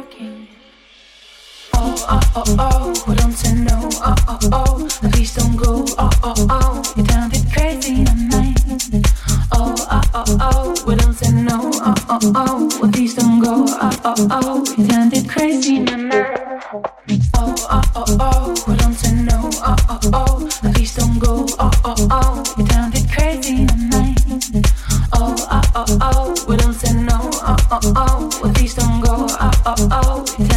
working. Oh, oh, oh, oh, we don't say no. Oh, oh, oh, please don't go. Oh, oh, oh, you done it crazy tonight. Oh, oh, oh, oh, we don't say no. Oh, oh, oh, please don't go. Oh, oh, oh, you done it crazy tonight. Oh, oh, oh, we don't say no. Oh, oh, oh, please don't go. Oh, oh, oh, you done it crazy tonight. Oh, oh, oh, oh, we don't oh, oh, oh, please don't go, oh, oh, oh.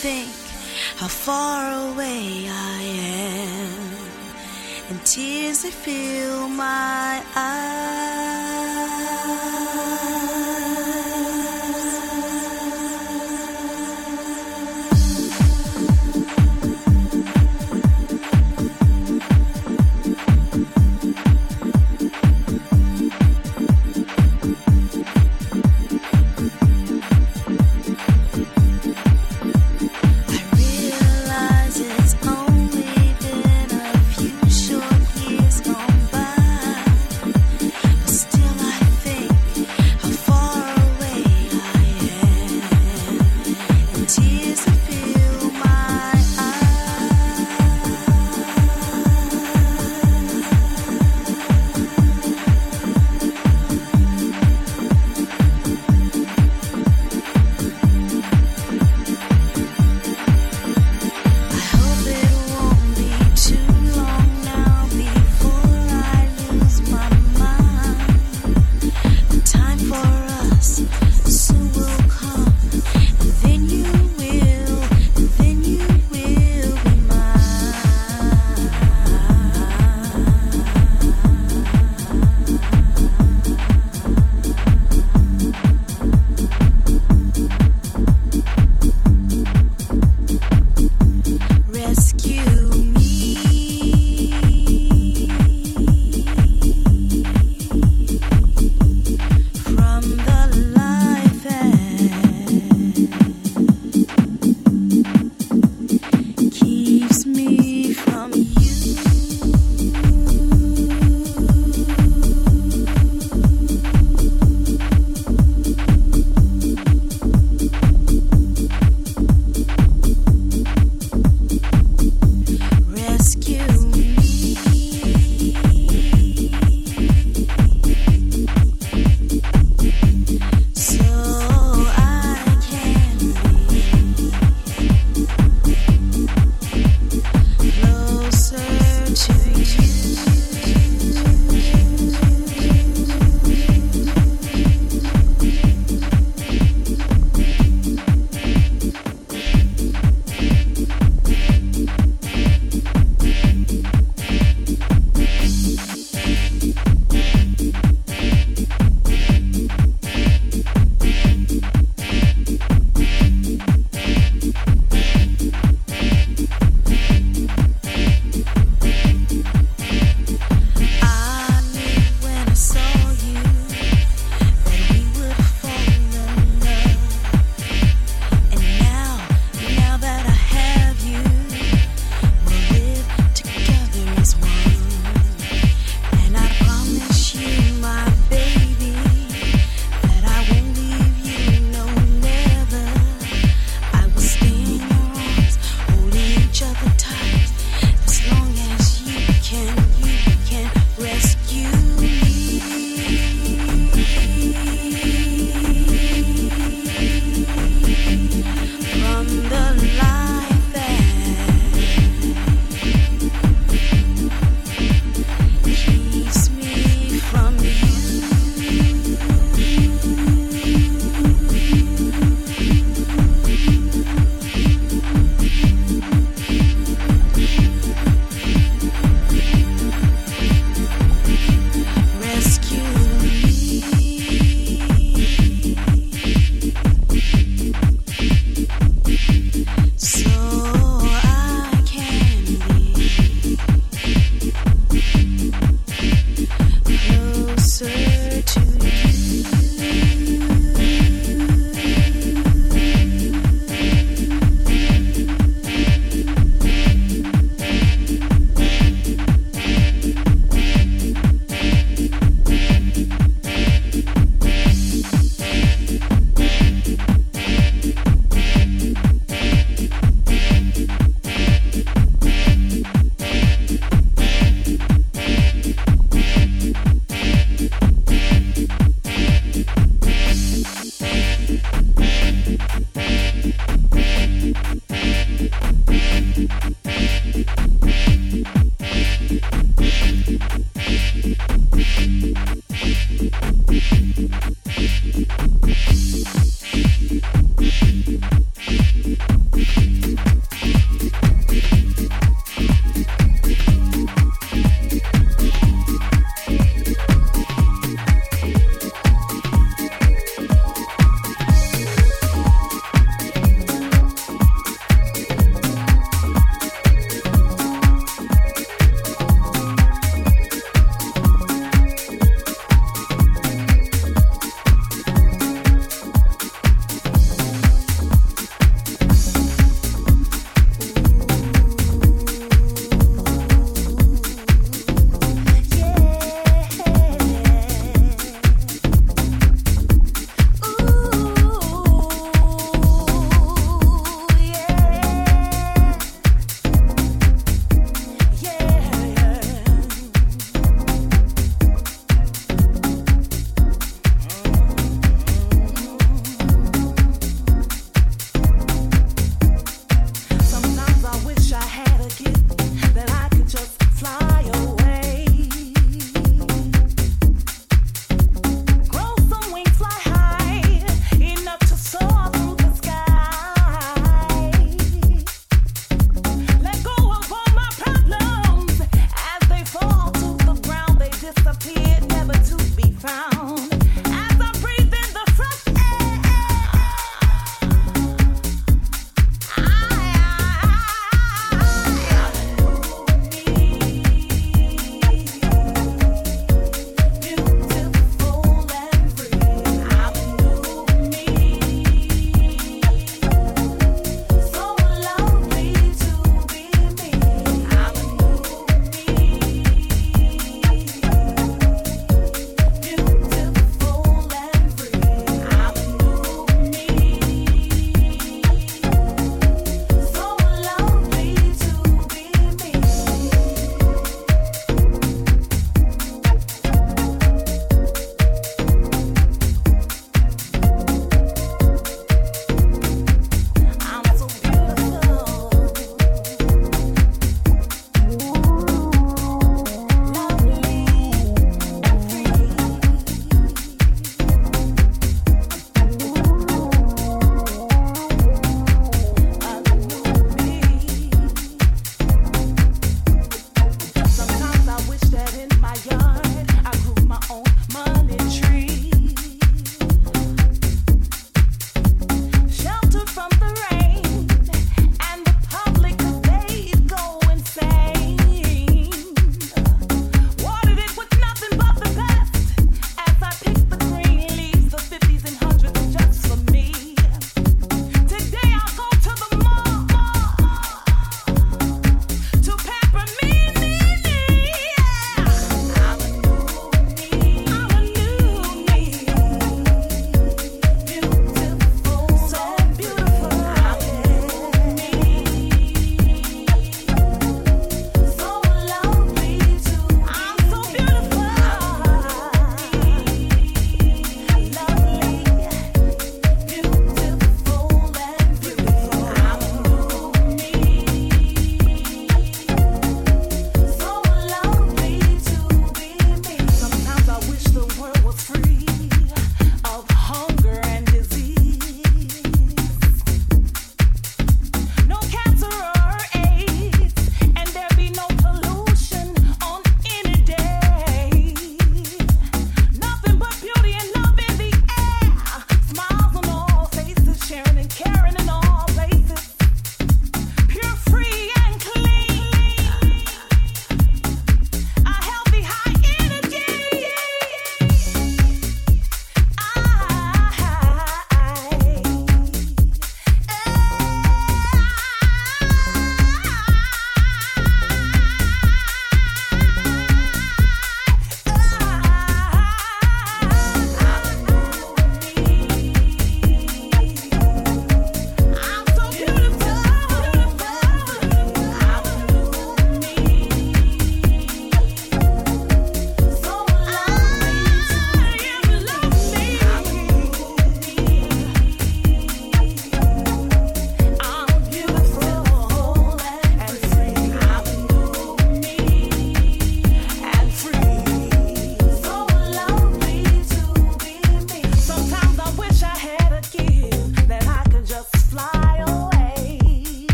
think how far away I am, and tears they fill my eyes.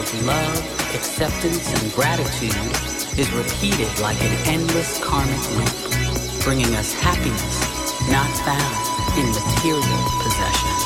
Of love, acceptance, and gratitude is repeated like an endless karmic loop, bringing us happiness not found in material possessions.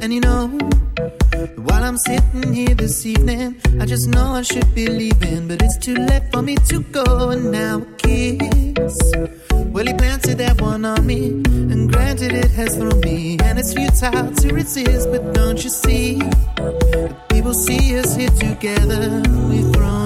And you know, while I'm sitting here this evening, I just know I should be leaving. But it's too late for me to go. And now a kiss. Well, he planted that one on me. And granted, it has thrown me. And it's futile to resist. But don't you see? People see us here together. We've thrown